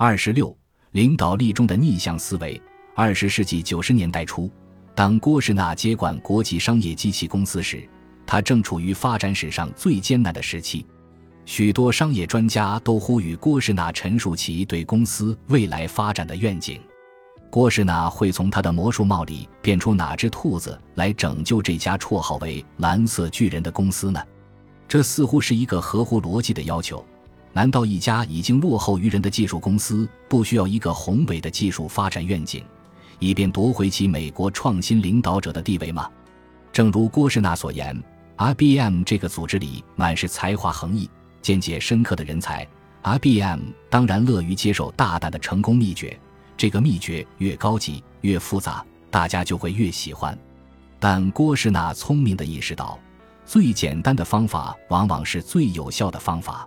二十六，领导力中的逆向思维。二十世纪九十年代初，当郭士纳接管国际商业机器公司时，他正处于发展史上最艰难的时期。许多商业专家都呼吁郭士纳陈述其对公司未来发展的愿景。郭士纳会从他的魔术帽里变出哪只兔子来拯救这家绰号为“蓝色巨人”的公司呢？这似乎是一个合乎逻辑的要求。难道一家已经落后于人的技术公司不需要一个宏伟的技术发展愿景，以便夺回其美国创新领导者的地位吗？正如郭士纳所言，IBM 这个组织里满是才华横溢、见解深刻的人才。IBM 当然乐于接受大胆的成功秘诀，这个秘诀越高级、越复杂，大家就会越喜欢。但郭士纳聪明地意识到，最简单的方法往往是最有效的方法。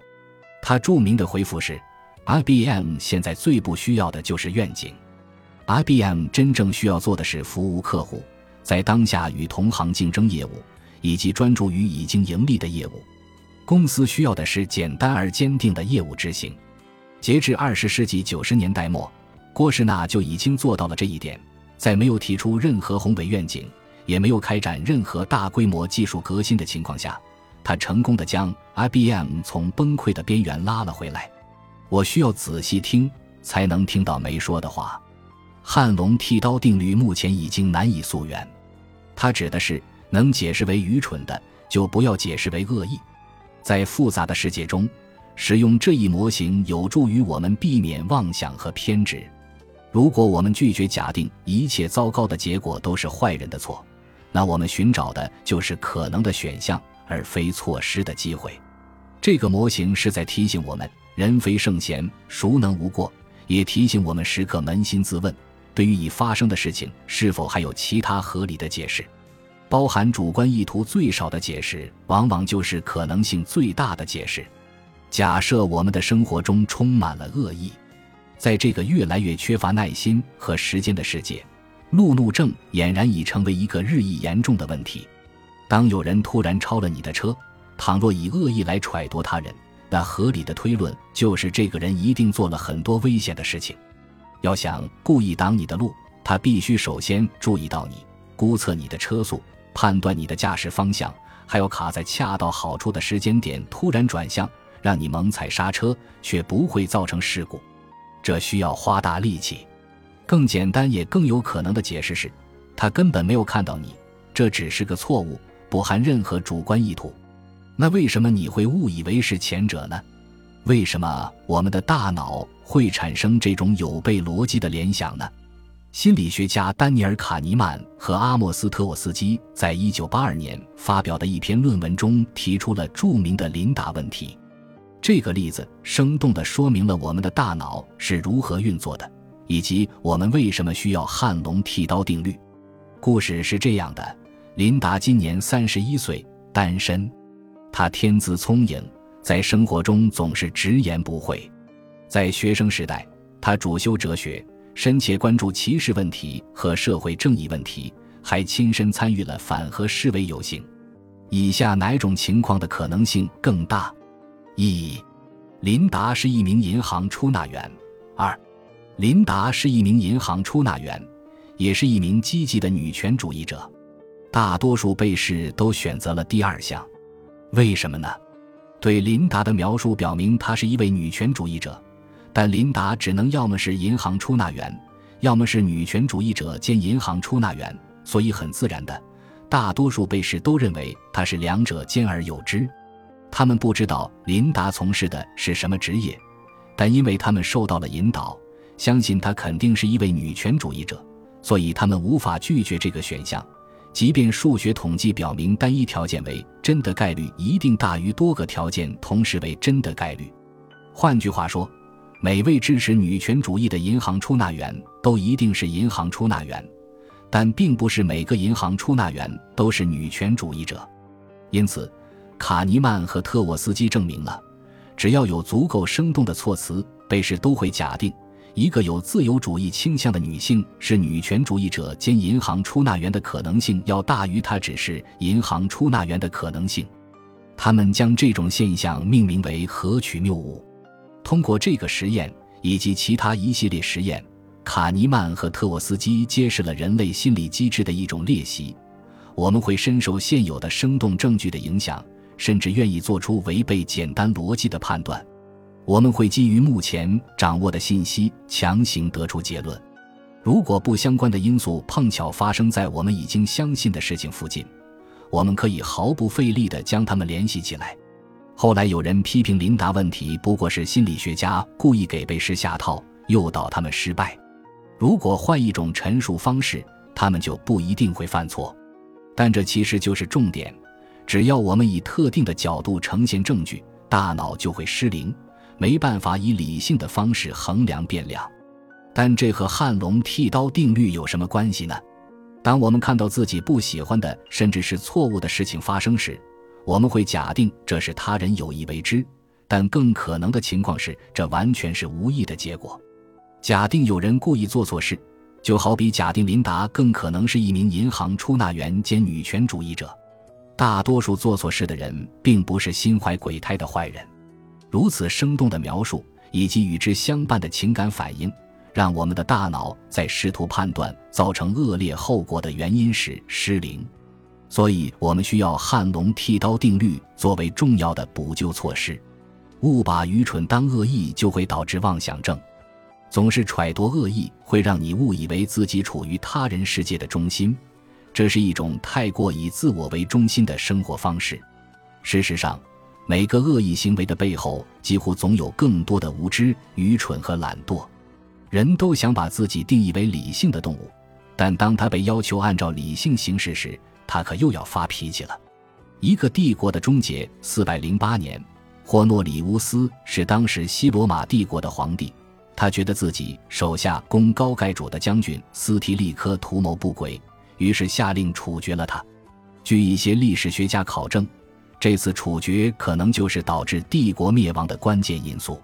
他著名的回复是：“IBM 现在最不需要的就是愿景，IBM 真正需要做的是服务客户，在当下与同行竞争业务，以及专注于已经盈利的业务。公司需要的是简单而坚定的业务执行。”截至二十世纪九十年代末，郭士纳就已经做到了这一点。在没有提出任何宏伟愿景，也没有开展任何大规模技术革新的情况下。他成功的将 IBM 从崩溃的边缘拉了回来。我需要仔细听，才能听到没说的话。汉龙剃刀定律目前已经难以溯源。它指的是能解释为愚蠢的，就不要解释为恶意。在复杂的世界中，使用这一模型有助于我们避免妄想和偏执。如果我们拒绝假定一切糟糕的结果都是坏人的错，那我们寻找的就是可能的选项。而非错失的机会，这个模型是在提醒我们：人非圣贤，孰能无过？也提醒我们时刻扪心自问，对于已发生的事情，是否还有其他合理的解释？包含主观意图最少的解释，往往就是可能性最大的解释。假设我们的生活中充满了恶意，在这个越来越缺乏耐心和时间的世界，路怒症俨然已成为一个日益严重的问题。当有人突然超了你的车，倘若以恶意来揣度他人，那合理的推论就是这个人一定做了很多危险的事情。要想故意挡你的路，他必须首先注意到你，估测你的车速，判断你的驾驶方向，还要卡在恰到好处的时间点突然转向，让你猛踩刹车却不会造成事故。这需要花大力气。更简单也更有可能的解释是，他根本没有看到你，这只是个错误。不含任何主观意图，那为什么你会误以为是前者呢？为什么我们的大脑会产生这种有悖逻辑的联想呢？心理学家丹尼尔·卡尼曼和阿莫斯·特沃斯基在一九八二年发表的一篇论文中提出了著名的琳达问题。这个例子生动地说明了我们的大脑是如何运作的，以及我们为什么需要汉龙剃刀定律。故事是这样的。琳达今年三十一岁，单身。她天资聪颖，在生活中总是直言不讳。在学生时代，她主修哲学，深切关注歧视问题和社会正义问题，还亲身参与了反核示威游行。以下哪种情况的可能性更大？一，琳达是一名银行出纳员；二，琳达是一名银行出纳员，也是一名积极的女权主义者。大多数被试都选择了第二项，为什么呢？对琳达的描述表明她是一位女权主义者，但琳达只能要么是银行出纳员，要么是女权主义者兼银行出纳员，所以很自然的，大多数被试都认为她是两者兼而有之。他们不知道琳达从事的是什么职业，但因为他们受到了引导，相信她肯定是一位女权主义者，所以他们无法拒绝这个选项。即便数学统计表明单一条件为真的概率一定大于多个条件同时为真的概率，换句话说，每位支持女权主义的银行出纳员都一定是银行出纳员，但并不是每个银行出纳员都是女权主义者。因此，卡尼曼和特沃斯基证明了，只要有足够生动的措辞，被试都会假定。一个有自由主义倾向的女性是女权主义者兼银行出纳员的可能性要大于她只是银行出纳员的可能性。他们将这种现象命名为“合取谬误”。通过这个实验，以及其他一系列实验，卡尼曼和特沃斯基揭示了人类心理机制的一种裂隙。我们会深受现有的生动证据的影响，甚至愿意做出违背简单逻辑的判断。我们会基于目前掌握的信息强行得出结论。如果不相关的因素碰巧发生在我们已经相信的事情附近，我们可以毫不费力地将它们联系起来。后来有人批评琳达问题不过是心理学家故意给贝氏下套，诱导他们失败。如果换一种陈述方式，他们就不一定会犯错。但这其实就是重点：只要我们以特定的角度呈现证据，大脑就会失灵，没办法以理性的方式衡量变量。但这和汉龙剃刀定律有什么关系呢？当我们看到自己不喜欢的，甚至是错误的事情发生时，我们会假定这是他人有意为之，但更可能的情况是，这完全是无意的结果。假定有人故意做错事，就好比假定琳达更可能是一名银行出纳员兼女权主义者。大多数做错事的人并不是心怀鬼胎的坏人。如此生动的描述以及与之相伴的情感反应，让我们的大脑在试图判断造成恶劣后果的原因时失灵。所以，我们需要汉龙剃刀定律作为重要的补救措施。误把愚蠢当恶意，就会导致妄想症。总是揣度恶意，会让你误以为自己处于他人世界的中心。这是一种太过以自我为中心的生活方式。事实上，每个恶意行为的背后，几乎总有更多的无知、愚蠢和懒惰。人都想把自己定义为理性的动物，但当他被要求按照理性行事时，他可又要发脾气了。一个帝国的终结。四百零八年，霍诺里乌斯是当时西罗马帝国的皇帝。他觉得自己手下攻高盖主的将军斯提利科图谋不轨，于是下令处决了他。据一些历史学家考证，这次处决可能就是导致帝国灭亡的关键因素。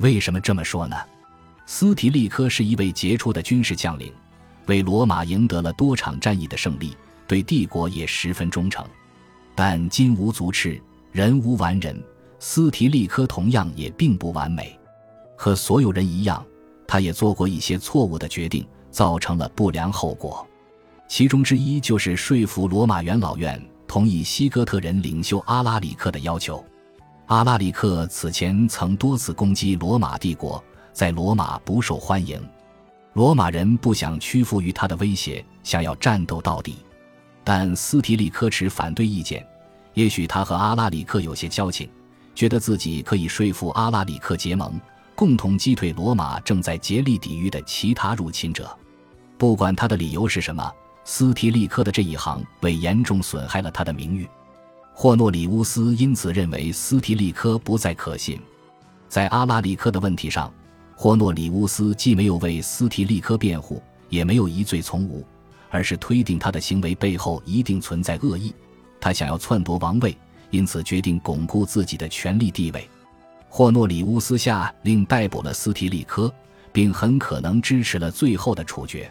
为什么这么说呢？斯提利科是一位杰出的军事将领，为罗马赢得了多场战役的胜利。对帝国也十分忠诚，但金无足赤，人无完人。斯提利科同样也并不完美，和所有人一样，他也做过一些错误的决定，造成了不良后果。其中之一就是说服罗马元老院同意西哥特人领袖阿拉里克的要求。阿拉里克此前曾多次攻击罗马帝国，在罗马不受欢迎，罗马人不想屈服于他的威胁，想要战斗到底。但斯提利科持反对意见，也许他和阿拉里克有些交情，觉得自己可以说服阿拉里克结盟，共同击退罗马正在竭力抵御的其他入侵者。不管他的理由是什么，斯提利科的这一行为严重损害了他的名誉。霍诺里乌斯因此认为斯提利科不再可信。在阿拉里克的问题上，霍诺里乌斯既没有为斯提利科辩护，也没有疑罪从无。而是推定他的行为背后一定存在恶意，他想要篡夺王位，因此决定巩固自己的权力地位。霍诺里乌斯下令逮捕了斯提利科，并很可能支持了最后的处决。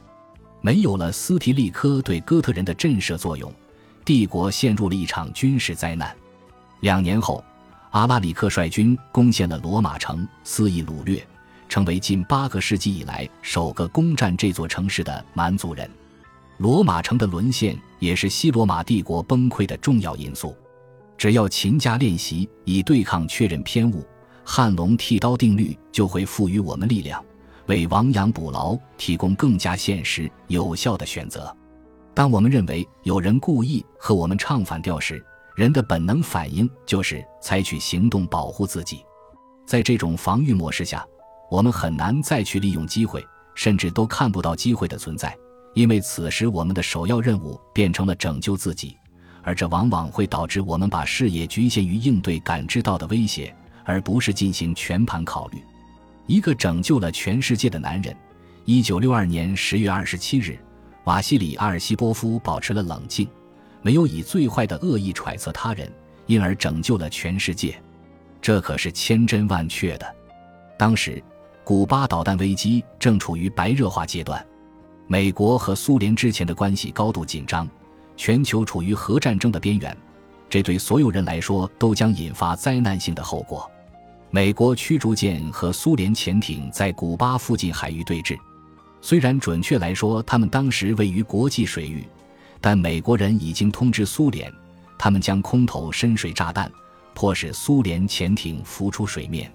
没有了斯提利科对哥特人的震慑作用，帝国陷入了一场军事灾难。两年后，阿拉里克率军攻陷了罗马城，肆意掳掠，成为近八个世纪以来首个攻占这座城市的蛮族人。罗马城的沦陷也是西罗马帝国崩溃的重要因素。只要勤加练习，以对抗确认偏误，汉龙剃刀定律就会赋予我们力量，为亡羊补牢提供更加现实有效的选择。当我们认为有人故意和我们唱反调时，人的本能反应就是采取行动保护自己。在这种防御模式下，我们很难再去利用机会，甚至都看不到机会的存在。因为此时我们的首要任务变成了拯救自己，而这往往会导致我们把视野局限于应对感知到的威胁，而不是进行全盘考虑。一个拯救了全世界的男人。一九六二年十月二十七日，瓦西里阿尔西波夫保持了冷静，没有以最坏的恶意揣测他人，因而拯救了全世界。这可是千真万确的。当时，古巴导弹危机正处于白热化阶段。美国和苏联之前的关系高度紧张，全球处于核战争的边缘，这对所有人来说都将引发灾难性的后果。美国驱逐舰和苏联潜艇在古巴附近海域对峙。虽然准确来说，他们当时位于国际水域，但美国人已经通知苏联，他们将空投深水炸弹，迫使苏联潜艇浮出水面。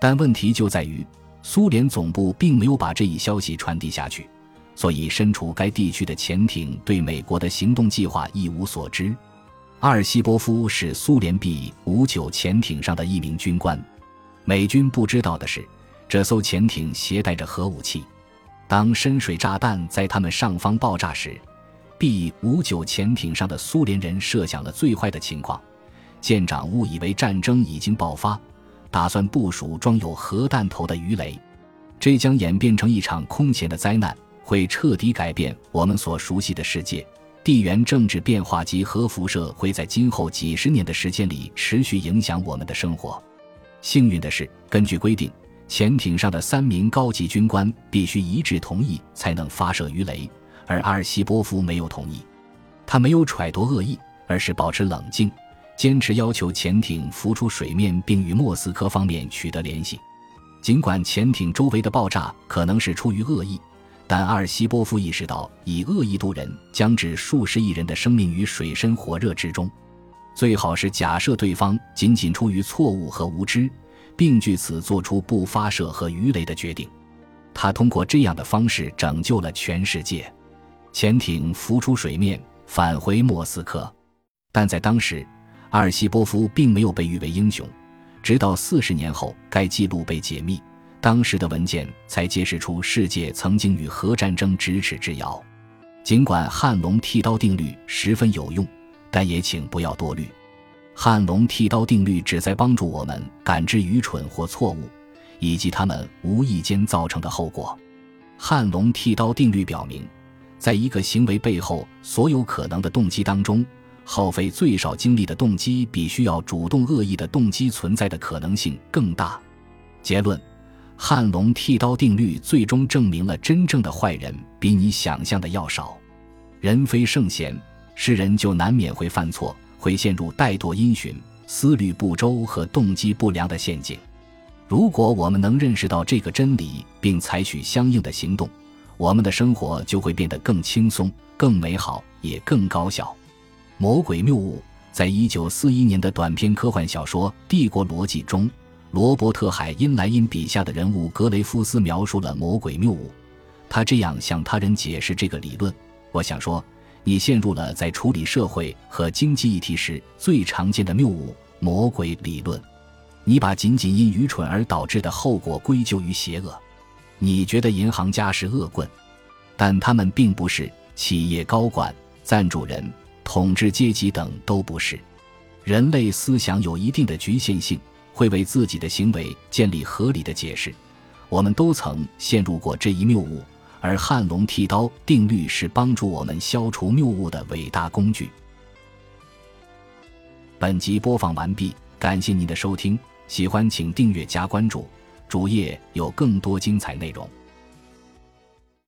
但问题就在于，苏联总部并没有把这一消息传递下去，所以身处该地区的潜艇对美国的行动计划一无所知。阿尔西波夫是苏联 B 五九潜艇上的一名军官。美军不知道的是，这艘潜艇携带着核武器。当深水炸弹在他们上方爆炸时，B 五九潜艇上的苏联人设想了最坏的情况，舰长误以为战争已经爆发。打算部署装有核弹头的鱼雷，这将演变成一场空前的灾难，会彻底改变我们所熟悉的世界。地缘政治变化及核辐射会在今后几十年的时间里持续影响我们的生活。幸运的是，根据规定，潜艇上的三名高级军官必须一致同意才能发射鱼雷，而阿尔西波夫没有同意。他没有揣度恶意，而是保持冷静。坚持要求潜艇浮出水面，并与莫斯科方面取得联系。尽管潜艇周围的爆炸可能是出于恶意，但阿尔西波夫意识到，以恶意度人将置数十亿人的生命于水深火热之中。最好是假设对方仅仅出于错误和无知，并据此做出不发射核鱼雷的决定。他通过这样的方式拯救了全世界。潜艇浮出水面，返回莫斯科，但在当时。阿尔西波夫并没有被誉为英雄，直到四十年后，该记录被解密，当时的文件才揭示出世界曾经与核战争咫尺之遥。尽管汉龙剃刀定律十分有用，但也请不要多虑。汉龙剃刀定律旨在帮助我们感知愚蠢或错误，以及他们无意间造成的后果。汉龙剃刀定律表明，在一个行为背后所有可能的动机当中。耗费最少精力的动机，比需要主动恶意的动机存在的可能性更大。结论：汉龙剃刀定律最终证明了真正的坏人比你想象的要少。人非圣贤，世人就难免会犯错，会陷入怠惰因循、思虑不周和动机不良的陷阱。如果我们能认识到这个真理，并采取相应的行动，我们的生活就会变得更轻松、更美好，也更高效。魔鬼谬误，在一九四一年的短篇科幻小说《帝国逻辑》中，罗伯特·海因莱因笔下的人物格雷夫斯描述了魔鬼谬误。他这样向他人解释这个理论：“我想说，你陷入了在处理社会和经济议题时最常见的谬误——魔鬼理论。你把仅仅因愚蠢而导致的后果归咎于邪恶。你觉得银行家是恶棍，但他们并不是企业高管、赞助人。”统治阶级等都不是。人类思想有一定的局限性，会为自己的行为建立合理的解释。我们都曾陷入过这一谬误，而汉龙剃刀定律是帮助我们消除谬误的伟大工具。本集播放完毕，感谢您的收听，喜欢请订阅加关注，主页有更多精彩内容。